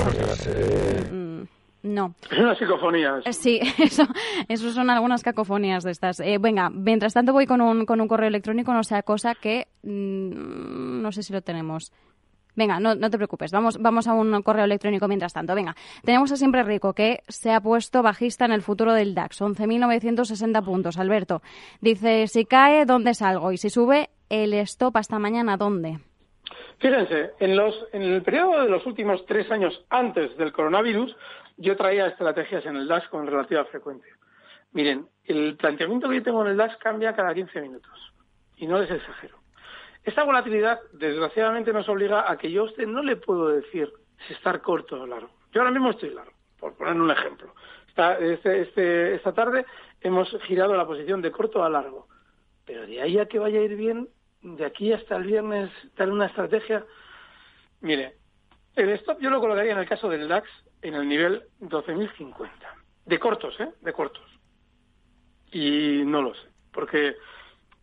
Mm, No. Es una psicofonía. Eh, sí, eso, eso son algunas cacofonías de estas. Eh, venga, mientras tanto voy con un, con un correo electrónico, no sea cosa que... Mm, no sé si lo tenemos. Venga, no, no te preocupes, vamos, vamos a un correo electrónico mientras tanto. Venga, tenemos a Siempre Rico, que se ha puesto bajista en el futuro del DAX, 11.960 puntos. Alberto, dice, si cae, ¿dónde salgo? Y si sube, el stop hasta mañana, ¿dónde? Fíjense, en, los, en el periodo de los últimos tres años antes del coronavirus, yo traía estrategias en el DAX con relativa frecuencia. Miren, el planteamiento que yo tengo en el DAX cambia cada 15 minutos. Y no les exagero. Esta volatilidad, desgraciadamente, nos obliga a que yo a usted no le puedo decir si estar corto o largo. Yo ahora mismo estoy largo, por poner un ejemplo. Este, este, esta tarde hemos girado la posición de corto a largo. Pero de ahí a que vaya a ir bien, de aquí hasta el viernes, dar una estrategia. Mire, el stop yo lo colocaría en el caso del DAX en el nivel 12.050. De cortos, ¿eh? De cortos. Y no lo sé, porque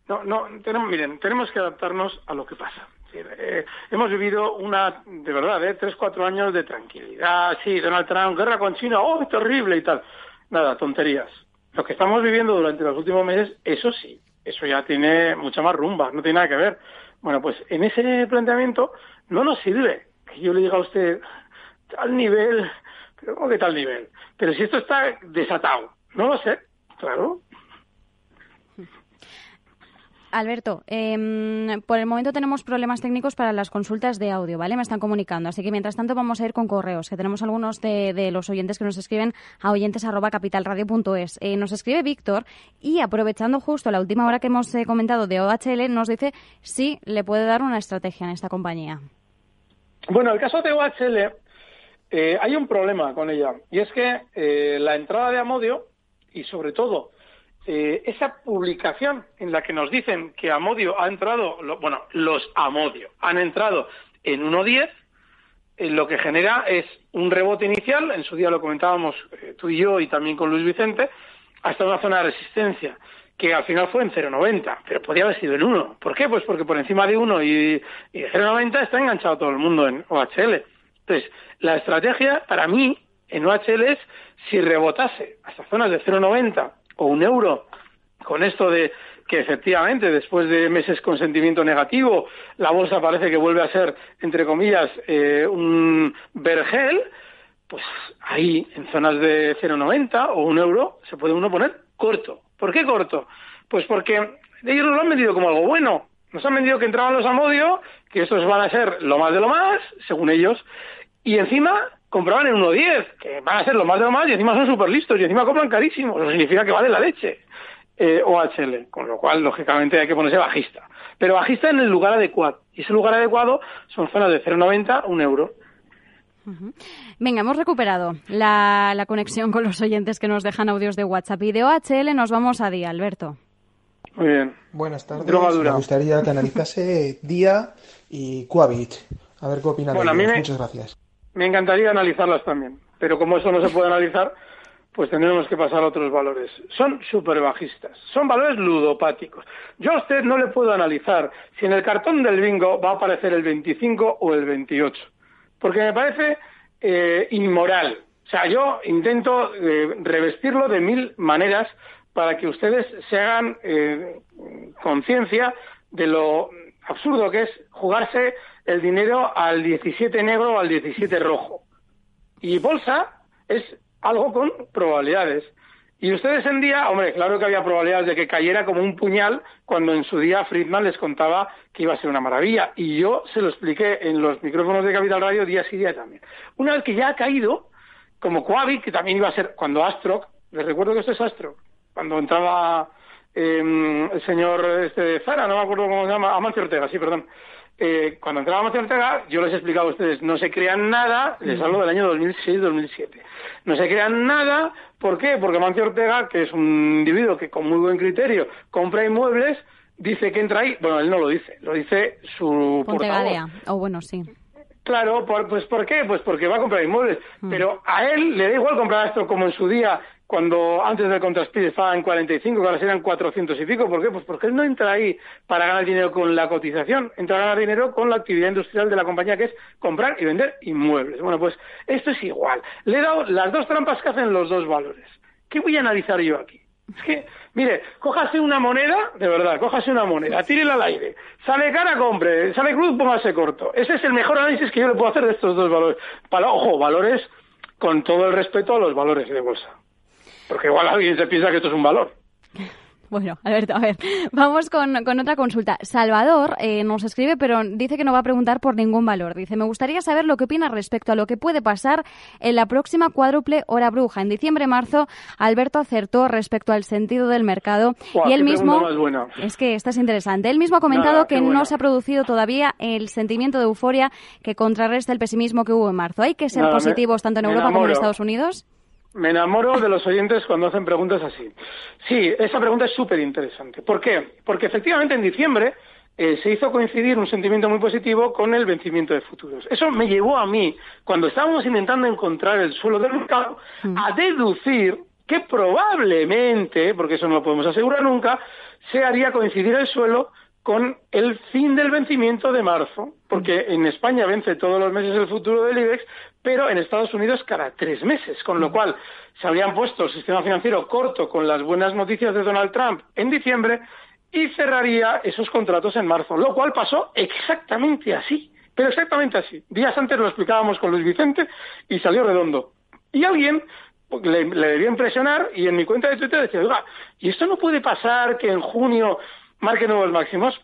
no, no, tenemos, miren, tenemos que adaptarnos a lo que pasa. Eh, hemos vivido una, de verdad, ¿eh? tres, cuatro años de tranquilidad. Sí, Donald Trump, guerra con China, oh, terrible y tal. Nada, tonterías. Lo que estamos viviendo durante los últimos meses, eso sí, eso ya tiene mucha más rumba, no tiene nada que ver. Bueno, pues en ese planteamiento no nos sirve que yo le diga a usted tal nivel, pero ¿cómo que tal nivel? Pero si esto está desatado, no lo sé, claro, Alberto, em, por el momento tenemos problemas técnicos para las consultas de audio, ¿vale? Me están comunicando. Así que mientras tanto vamos a ir con correos, que tenemos algunos de, los oyentes que nos escriben a oyentes.capitalradio.es. Eh, nos escribe Víctor y aprovechando justo la última hora que hemos eh, comentado de OHL, nos dice si le puede dar una estrategia en esta compañía. Bueno, el caso de OHL, eh, hay un problema con ella. Y es que la entrada de Amodio y sobre todo eh, esa publicación en la que nos dicen que Amodio ha entrado, bueno, los Amodio han entrado en 1.10, eh, lo que genera es un rebote inicial, en su día lo comentábamos eh, tú y yo y también con Luis Vicente, hasta una zona de resistencia que al final fue en 0,90, pero podía haber sido en 1. ¿Por qué? Pues porque por encima de 1 y, y de 0,90 está enganchado todo el mundo en OHL. Entonces, la estrategia para mí en OHL es si rebotase hasta zonas de 0,90 o un euro. Con esto de que efectivamente después de meses con sentimiento negativo la bolsa parece que vuelve a ser, entre comillas, eh, un vergel, pues ahí en zonas de 0,90 o un euro se puede uno poner corto. ¿Por qué corto? Pues porque ellos nos lo han vendido como algo bueno. Nos han vendido que entraban los Amodio, que estos van a ser lo más de lo más, según ellos, y encima compraban en 1.10, que van a ser lo más de lo más y encima son súper listos y encima compran carísimo. Eso significa que vale la leche. Eh, OHL, con lo cual, lógicamente, hay que ponerse bajista. Pero bajista en el lugar adecuado. Y ese lugar adecuado son zonas de 0,90 1 euro. Venga, hemos recuperado la, la, conexión con los oyentes que nos dejan audios de WhatsApp. Y de OHL nos vamos a Día, Alberto. Muy bien. Buenas tardes. Me gustaría que analizase Día y Coavit. A ver qué opinan bueno, Muchas gracias. Me encantaría analizarlas también, pero como eso no se puede analizar, pues tendremos que pasar a otros valores. Son súper bajistas, son valores ludopáticos. Yo a usted no le puedo analizar si en el cartón del bingo va a aparecer el 25 o el 28, porque me parece eh, inmoral. O sea, yo intento eh, revestirlo de mil maneras para que ustedes se hagan eh, conciencia de lo absurdo que es jugarse el dinero al 17 negro o al 17 rojo. Y bolsa es algo con probabilidades. Y ustedes en día, hombre, claro que había probabilidades de que cayera como un puñal cuando en su día Friedman les contaba que iba a ser una maravilla. Y yo se lo expliqué en los micrófonos de Capital Radio día sí día también. Una vez que ya ha caído, como Coavi, que también iba a ser cuando Astroc, les recuerdo que esto es Astroc, cuando entraba em, el señor este Zara, no me acuerdo cómo se llama, Amancio Ortega, sí, perdón, eh, cuando entrábamos en Ortega, yo les he explicado a ustedes, no se crean nada, les hablo del año 2006-2007, no se crean nada, ¿por qué? Porque Mancio Ortega, que es un individuo que con muy buen criterio compra inmuebles, dice que entra ahí, bueno, él no lo dice, lo dice su portavoz. o bueno, sí. Claro, pues ¿por qué? Pues porque va a comprar inmuebles, mm. pero a él le da igual comprar esto como en su día cuando antes del contraspide estaba en 45, que ahora serán 400 y pico. ¿Por qué? Pues porque él no entra ahí para ganar dinero con la cotización, entra a ganar dinero con la actividad industrial de la compañía, que es comprar y vender inmuebles. Bueno, pues esto es igual. Le he dado las dos trampas que hacen los dos valores. ¿Qué voy a analizar yo aquí? Es que, mire, cójase una moneda, de verdad, cójase una moneda, tírela al aire, sale cara, compre, sale cruz, póngase corto. Ese es el mejor análisis que yo le puedo hacer de estos dos valores. Para, ojo, valores con todo el respeto a los valores de bolsa. Porque igual alguien se piensa que esto es un valor. Bueno, Alberto, a ver, vamos con, otra consulta. Salvador eh, nos escribe, pero dice que no va a preguntar por ningún valor. Dice, me gustaría saber lo que opina respecto a lo que puede pasar en la próxima cuádruple hora bruja. En diciembre-marzo, Alberto acertó respecto al sentido del mercado y él mismo... Es que esta es interesante. Él mismo ha comentado que no se ha producido todavía el sentimiento de euforia que contrarresta el pesimismo que hubo en marzo. ¿Hay que ser positivos tanto en Europa como en Estados Unidos? Me enamoro de los oyentes cuando hacen preguntas así. Sí, esa pregunta es súper interesante. ¿Por qué? Porque efectivamente en diciembre eh, se hizo coincidir un sentimiento muy positivo con el vencimiento de futuros. Eso me llevó a mí, cuando estábamos intentando encontrar el suelo del mercado, mm. a deducir que probablemente, porque eso no lo podemos asegurar nunca, se haría coincidir el suelo con el fin del vencimiento de marzo, porque en España vence todos los meses el futuro del IBEX, pero en Estados Unidos cada tres meses, con lo cual se habrían puesto el sistema financiero corto con las buenas noticias de Donald Trump en diciembre y cerraría esos contratos en marzo, lo cual pasó exactamente así, pero exactamente así. Días antes lo explicábamos con Luis Vicente y salió redondo. Y alguien pues, le, le debió impresionar y en mi cuenta de Twitter decía, oiga, ¿y esto no puede pasar que en junio marque nuevos máximos.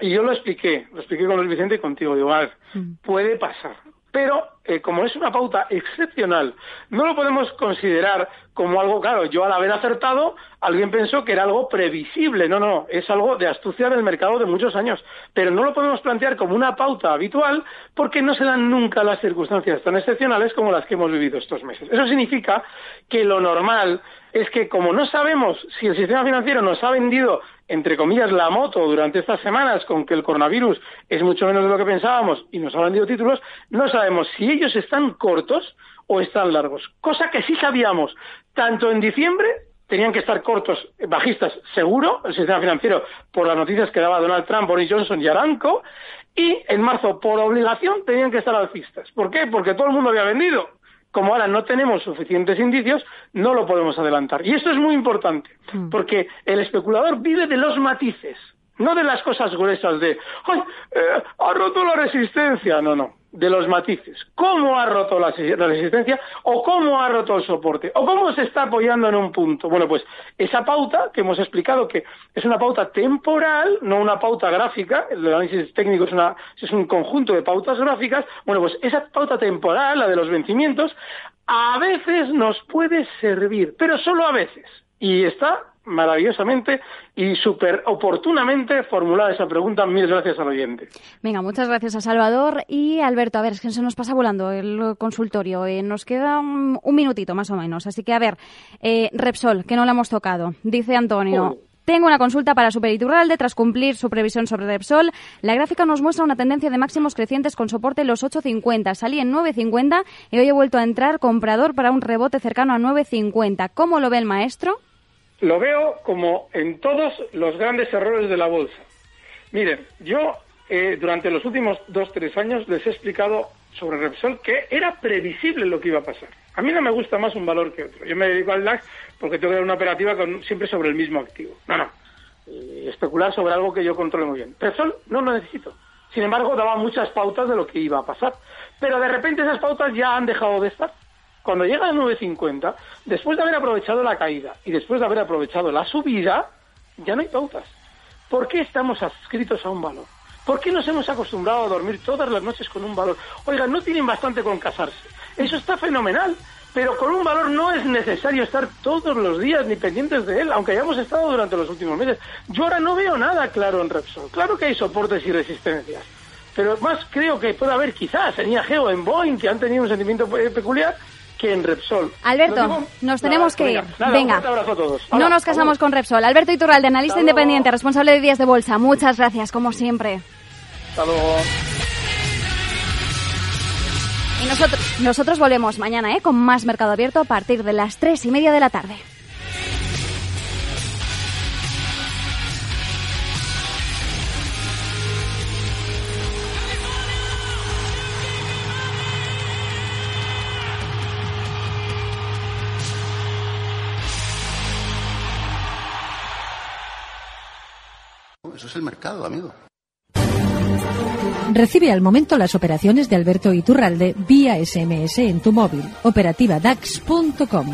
Y yo lo expliqué, lo expliqué con Luis Vicente y contigo. Digo, a ver, mm. puede pasar. Pero eh, como es una pauta excepcional, no lo podemos considerar como algo, claro, yo al haber acertado, alguien pensó que era algo previsible. No, no, es algo de astucia del mercado de muchos años. Pero no lo podemos plantear como una pauta habitual porque no se dan nunca las circunstancias tan excepcionales como las que hemos vivido estos meses. Eso significa que lo normal es que como no sabemos si el sistema financiero nos ha vendido, entre comillas, la moto durante estas semanas con que el coronavirus es mucho menos de lo que pensábamos y nos ha vendido títulos, no sabemos si ellos están cortos o están largos. Cosa que sí sabíamos, tanto en diciembre tenían que estar cortos, bajistas, seguro, el sistema financiero, por las noticias que daba Donald Trump, Boris Johnson y Aranco, y en marzo, por obligación, tenían que estar alcistas. ¿Por qué? Porque todo el mundo había vendido como ahora no tenemos suficientes indicios, no lo podemos adelantar. Y esto es muy importante, mm. porque el especulador vive de los matices, no de las cosas gruesas de, ¡ay! Eh, ha roto la resistencia. No, no de los matices. ¿Cómo ha roto la, resistencia o cómo ha roto el soporte o cómo se está apoyando en un punto? Bueno, pues esa pauta que hemos explicado que es una pauta temporal, no una pauta gráfica, el análisis técnico es, una, es un conjunto de pautas gráficas, bueno, pues esa pauta temporal, la de los vencimientos, a veces nos puede servir, pero solo a veces. Y está maravillosamente y súper oportunamente formulada esa pregunta. Mil gracias al oyente. Venga, muchas gracias a Salvador y Alberto. A ver, es que se nos pasa volando el consultorio. Eh, nos queda un, minutito más o menos. Así que, a ver, eh, Repsol, que no la hemos tocado. Dice Antonio. Tengo una consulta para Superiturralde. Tras cumplir su previsión sobre Repsol, la gráfica nos muestra una tendencia de máximos crecientes con soporte en los 8.50. Salí en 9.50 y hoy he vuelto a entrar comprador para un rebote cercano a 9.50. ¿Cómo lo ve el maestro? Lo veo como en todos los grandes errores de la bolsa. Miren, yo eh, durante los últimos dos, tres años les he explicado sobre Repsol que era previsible lo que iba a pasar. A mí no me gusta más un valor que otro. Yo me dedico al DAX porque tengo que dar una operativa siempre sobre el mismo activo. No, no. especular sobre algo que yo controle muy bien. Repsol no lo necesito. Sin embargo, daba muchas pautas de lo que iba a pasar. Pero de repente esas pautas ya han dejado de estar. Cuando llega a 9.50, después de haber aprovechado la caída y después de haber aprovechado la subida, ya no hay pautas. ¿Por qué estamos adscritos a un valor? ¿Por qué nos hemos acostumbrado a dormir todas las noches con un valor? Oigan, no tienen bastante con casarse. Eso está fenomenal, pero con un valor no es necesario estar todos los días ni pendientes de él, aunque hayamos estado durante los últimos meses. Yo ahora no veo nada claro en Repsol. Claro que hay soportes y resistencias, pero más creo que puede haber quizás en IAG o en Boeing que han tenido un sentimiento peculiar en Repsol. Alberto, nos tenemos que ir. Venga, un abrazo a todos. no nos casamos con Repsol. Alberto Iturralde, analista independiente, responsable de días de bolsa. Muchas gracias, como siempre. Hasta luego. Y nosotros. Nosotros volvemos mañana ¿eh? con más Mercado Abierto a partir de las tres y media de la tarde. El mercado, amigo. Recibe al momento las operaciones de Alberto Iturralde vía SMS en tu móvil. Operativa DAX.com.